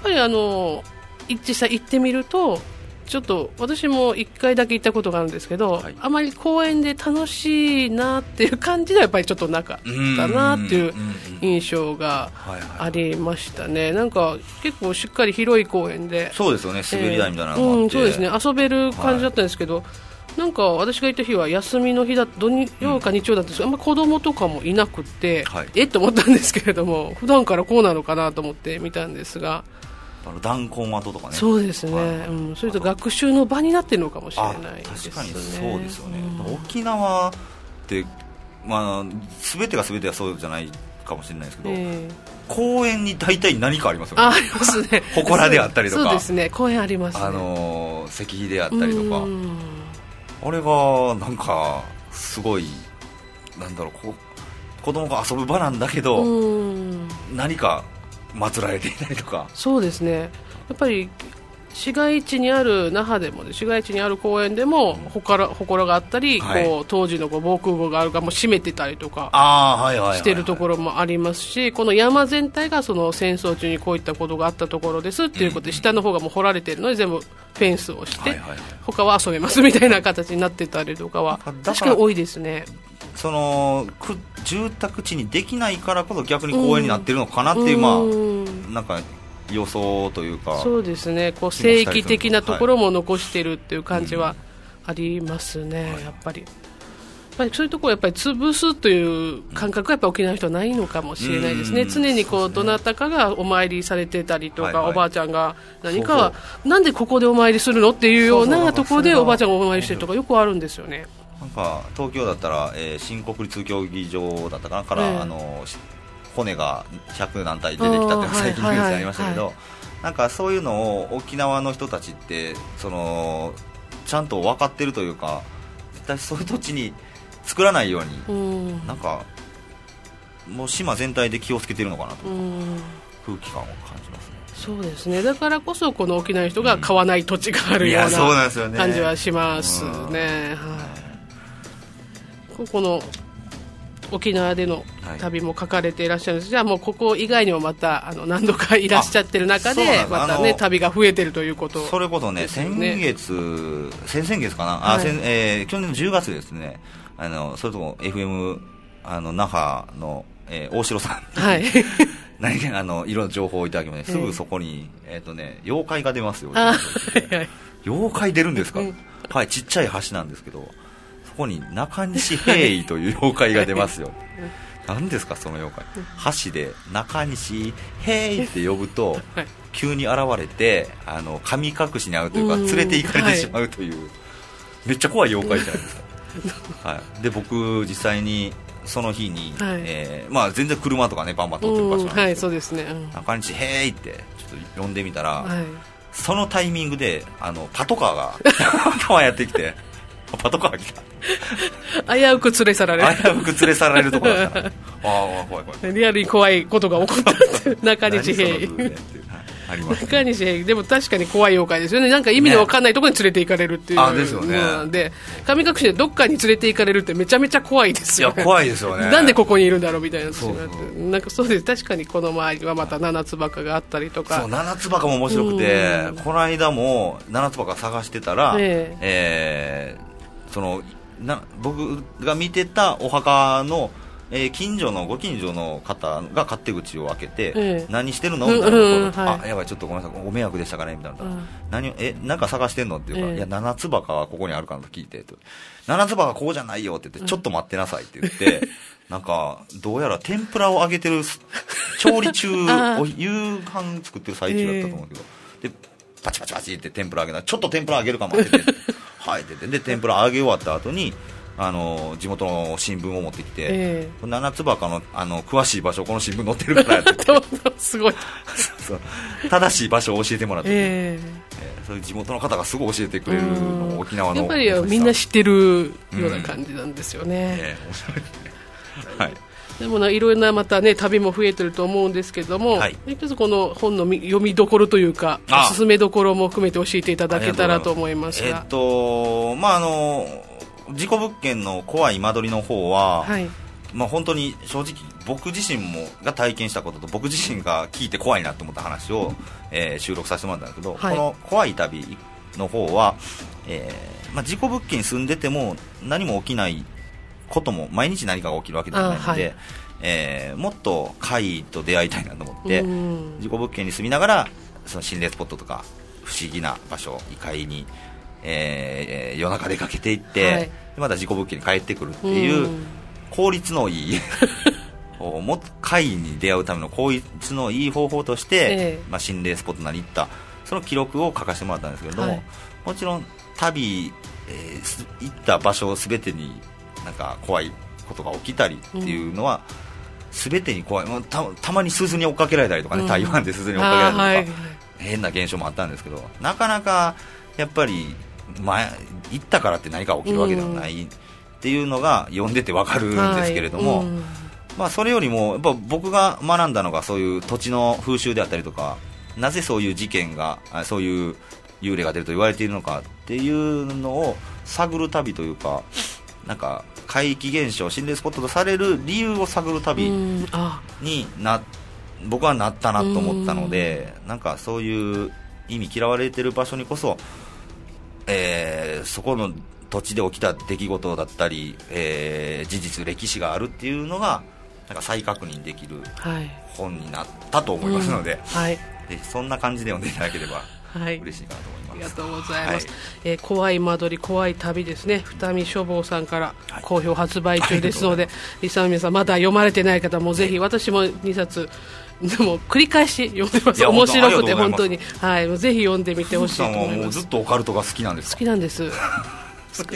ぱりあの実際行ってみるとちょっと私も1回だけ行ったことがあるんですけど、はい、あまり公園で楽しいなっていう感じではやっぱりちょっとなかったなっていう印象がありましたね、なんか結構しっかり広い公園で。そうですよね。滑り台みたいなのが、えー、うん、そうですね。遊べる感じだったんですけど、はい。なんか私が行った日は休みの日だ土曜か日曜だったんですけど、うん、あんま子供とかもいなくて、はい、え？っと思ったんですけれども普段からこうなのかなと思って見たんですがあの弾痕跡とかね。そうですね、はい、うん、それと学習の場になってるのかもしれないですね。確かにそうですよね、うん、沖縄ってまあ全てが全てはそうじゃないかもしれないですけど、えー、公園に大体何かありますよね。ありますね。祠であったりとか。そうですね。公園あります、ね、あの石碑であったりとか。あれがなんかすごいなんだろうこ子供が遊ぶ場なんだけど何か祀られていたりとか。そうですね。やっぱり市街地にある那覇でも、ね、市街地にある公園でもほこらほこらがあったり、はい、こう当時のこう防空壕があるかも閉めてたりとかしてるところもありますしこの山全体がその戦争中にこういったことがあったところですっていうことで、下の方がもう掘られているので全部フェンスをして、はいはいはい、他は遊べますみたいな形になってたりとかは確かに多いですね。その住宅地にできないからこそ逆に公園になってるのかなっていう、まあなんか予想というかそうですね。こう聖域的なところも残しているっていう感じはありますね、はい、やっぱり。やっぱりそういうところをやっぱり潰すという感覚がやっぱ沖縄の人はないのかもしれないですね、常にこうどなたかがお参りされてたりとか、はいはい、おばあちゃんが何かなんでここでお参りするのっていうようなところでおばあちゃんがお参りしてるとかよくあるんですよね。なんか東京だったら、えー、新国立競技場だったかなから、えー、あの骨が100何体出てきたっていうのが最近ニュースにありましたけど、なんかそういうのを沖縄の人たちってそのちゃんと分かってるというか絶対そういう土地に作らないように、なんかもう島全体で気をつけてるのかなと。空気感を感じますね。そうですね。だからこそこの沖縄の人が買わない土地があるような感じはしますね。はい、ここの沖縄での旅も書かれていらっしゃるんです、はい、じゃあもうここ以外にもまたあの何度かいらっしゃってる中でまたね旅が増えてるということ。それこそね、ね、先月先々月かな、はい、あ先えー、去年の10月ですね。あのそれとも FM あの那覇の、えー、大城さん。はい。何かあのいろんな情報をいただきまして、すぐそこに、えーとね、妖怪が出ますよ、妖怪出るんですか、はい、ちっちゃい橋なんですけど、ここに中西平井という妖怪が出ますよ。何ですかその妖怪。箸で中西平井って呼ぶと、急に現れてあの神隠しに遭うというか連れて行かれてしまうという、はい、めっちゃ怖い妖怪じゃないですか、はい、で僕実際にその日に、はい、えー、まあ、全然車とかねバンバン通ってる場所なんですけど、はい、そうですね、うん、中西平井ってちょっと呼んでみたら、はい、そのタイミングであのパトカーが 川やってきてパトカー来た。危うく連れ去られる。危うく連れ去られるところだった。ああ怖い怖いリアルに怖いことが起こった。中西平中西平でも確かに怖い妖怪ですよね。なんか意味の分かんないところに連れて行かれるっていう、ね、ですよね。で神隠しでどっかに連れて行かれるってめちゃめちゃ怖いですよ、ね、いや怖いですよね。なんでここにいるんだろうみたいななんかそうです。確かにこの周りはまた七つバカがあったりとか。そう七つバカも面白くてこの間も七つバカ探してたら、えー、えー、そのな僕が見てたお墓の、えー、近所のご近所の方が勝手口を開けて、え何してるのみたいなと。ころ、うんうんはい、あやばいちょっとごめんなさいご迷惑でしたかねみたいな、うん、何えなんか探してんのっていうか、えいや七つ葉はここにあるかなと聞いて七つ葉はこうじゃないよって言って、ちょっと待ってなさいって言って なんかどうやら天ぷらを揚げてる調理中 お夕飯作ってる最中だったと思うけど、でパチパチパチって天ぷら揚げたちょっと天ぷら揚げるかもっててはいって言って。で天ぷら揚げ終わった後にあの地元の新聞を持ってきて、えー、七つ葉かのあの詳しい場所この新聞載ってるからやって。すごい。そう。正しい場所を教えてもらって、えー、えー、そういう地元の方がすごい教えてくれるの沖縄のやっぱりみんな知ってるような感じなんですよね、うん、えー、面白いですねはいでもいろいろなまたね旅も増えてると思うんですけども、はい、一つこの本の読みどころというかおすすめどころも含めて教えていただけたらと思いますが。えっとまああの事故物件の怖い間取りの方は、はい、まあ本当に正直僕自身もが体験したことと僕自身が聞いて怖いなと思った話を、えー、収録させてもらったんですけど、はい、この怖い旅の方は、えーまあ、事故物件に住んでても何も起きないことも毎日何かが起きるわけではないので、はい、えー、もっと怪異と出会いたいなと思って事故物件に住みながらその心霊スポットとか不思議な場所異界に、えー、夜中出かけていって、はい、また事故物件に帰ってくるっていう効率のいい も怪異に出会うための効率のいい方法として、ええ、まあ、心霊スポットなり行った。その記録を書かせてもらったんですけれども、はい、もちろん旅、えー、行った場所すべてになんか怖いことが起きたりっていうのは、す、う、べ、ん、てに怖い。たたまに鈴に追っかけられたりとかね、うん、台湾で鈴に追っかけられたりとか、はい、変な現象もあったんですけどなかなかやっぱり前行ったからって何か起きるわけではないっていうのが読んでて分かるんですけれども、はい。うん、まあ、それよりもやっぱ僕が学んだのがそういう土地の風習であったりとかなぜそういう事件がそういう幽霊が出ると言われているのかっていうのを探る旅というかなんか怪奇現象心霊スポットとされる理由を探る旅にな僕はなったなと思ったのでなんかそういう意味嫌われてる場所にこそ、えー、そこの土地で起きた出来事だったり、えー、事実歴史があるっていうのがなんか再確認できる本になったと思いますのではい、でそんな感じで読んでいただければ嬉しいかなと思います、ありがとうございます、はい、えー、怖い間取り怖い旅ですね。二見書房さんから好評発売中ですので、はい、リスナーの皆さんまだ読まれてない方もぜひ私も2冊でも繰り返し読んでます。面白くて本当に。はい。ぜひ読んでみてほしいと思います。ずっとオカルトが好きなんです好きなんです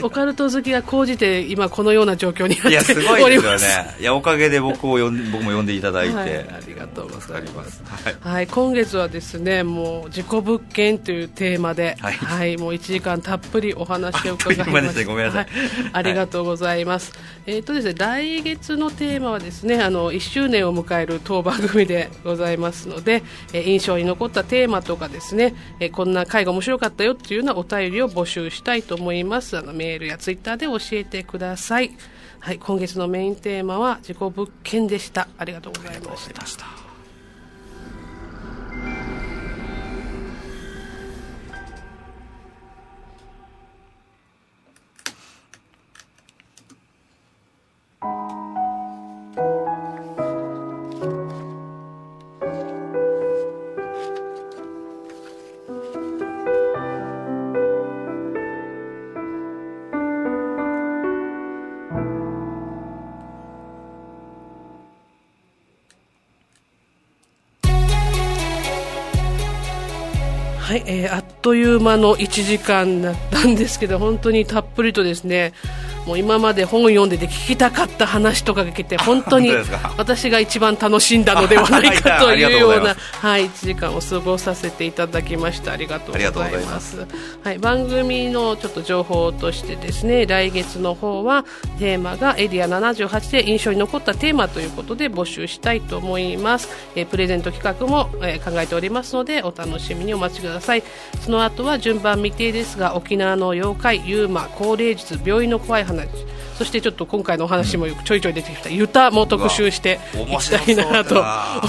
オカルト好きが高じて今このような状況になっていやすごいですよね。いやおかげで僕を呼ん僕も呼んでいただいて、はい、ありがとうございます。はい、はい、今月はですねもう事故物件というテーマで、はい、はい、もう1時間たっぷりお話を伺いました。ごめんなさい、ありがとうございます、えっ、ー、とですね来月のテーマはですねあの1周年を迎える当番組でございますので、えー、印象に残ったテーマとかですね、えー、こんな回が面白かったよっていうようなお便りを募集したいと思います。あのメールやツイッターで教えてください。はい、今月のメインテーマは事故物件でした。ありがとうございました。はい、えー、あっという間の1時間だったんですけど本当にたっぷりとですねもう今まで本を読んでて聞きたかった話とかが聞けて本当に 私が一番楽しんだのではないかというような はい、1時間を過ごさせていただきました。ありがとうございます。はい、番組のちょっと情報としてですね来月の方はテーマがエリア78で印象に残ったテーマということで募集したいと思います、えー、プレゼント企画も、えー、考えておりますのでお楽しみにお待ちください。その後は順番未定ですが沖縄の妖怪ユーマ高齢術病院の怖い話そしてちょっと今回のお話もちょいちょい出てきたユタも特集していきたいなと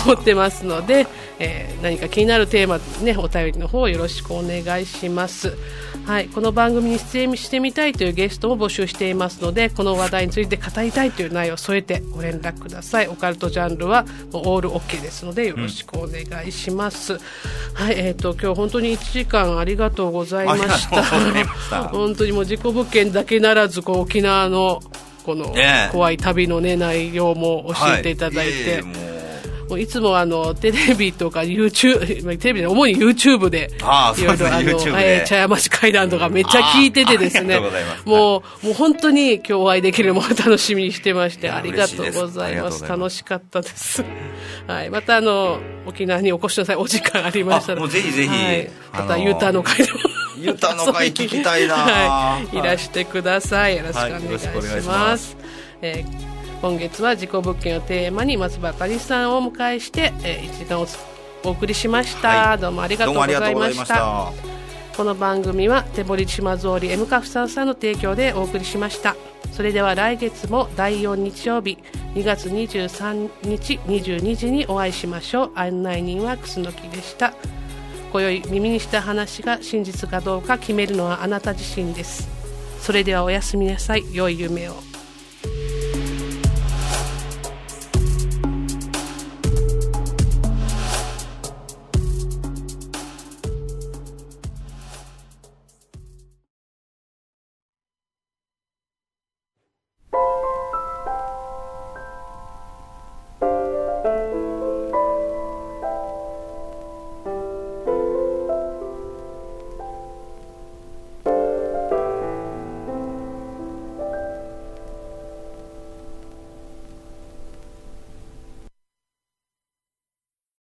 思ってますので、えー、何か気になるテーマ、ね、お便りの方よろしくお願いします。はい、この番組に出演してみたいというゲストも募集していますのでこの話題について語りたいという内容を添えてご連絡ください。オカルトジャンルはオール OK ですのでよろしくお願いします、うん、はいえーと、今日本当に1時間ありがとうございました。本当にもう事故物件だけならずこう沖縄のこの怖い旅の、ね、内容も教えていただいて。はいもういつもあのテレビとか YouTube テレビで主に YouTube でいろいろあの、えー、茶屋町階段とかめっちゃ聞いててですね。もうもう本当に今日お会いできるのも楽しみにしてましてありがとうございます。楽しかったです。はい。またあの沖縄にお越しなさいお時間ありましたら。もうぜひぜひ、はい、またターンの会でも。ユタの会聞きたいな、はい、いらしてください。よろしくお願いします,、はい、えー今月は事故物件をテーマに松葉かりさんをお迎えして、えー、1時間お送りしました、はい、どうもありがとうございました。この番組は手堀島通り M カフさんさんの提供でお送りしました。それでは来月も第4日曜日2月23日22時にお会いしましょう。案内人は楠木でした。今宵耳にした話が真実かどうか決めるのはあなた自身です。それではおやすみなさい。良い夢を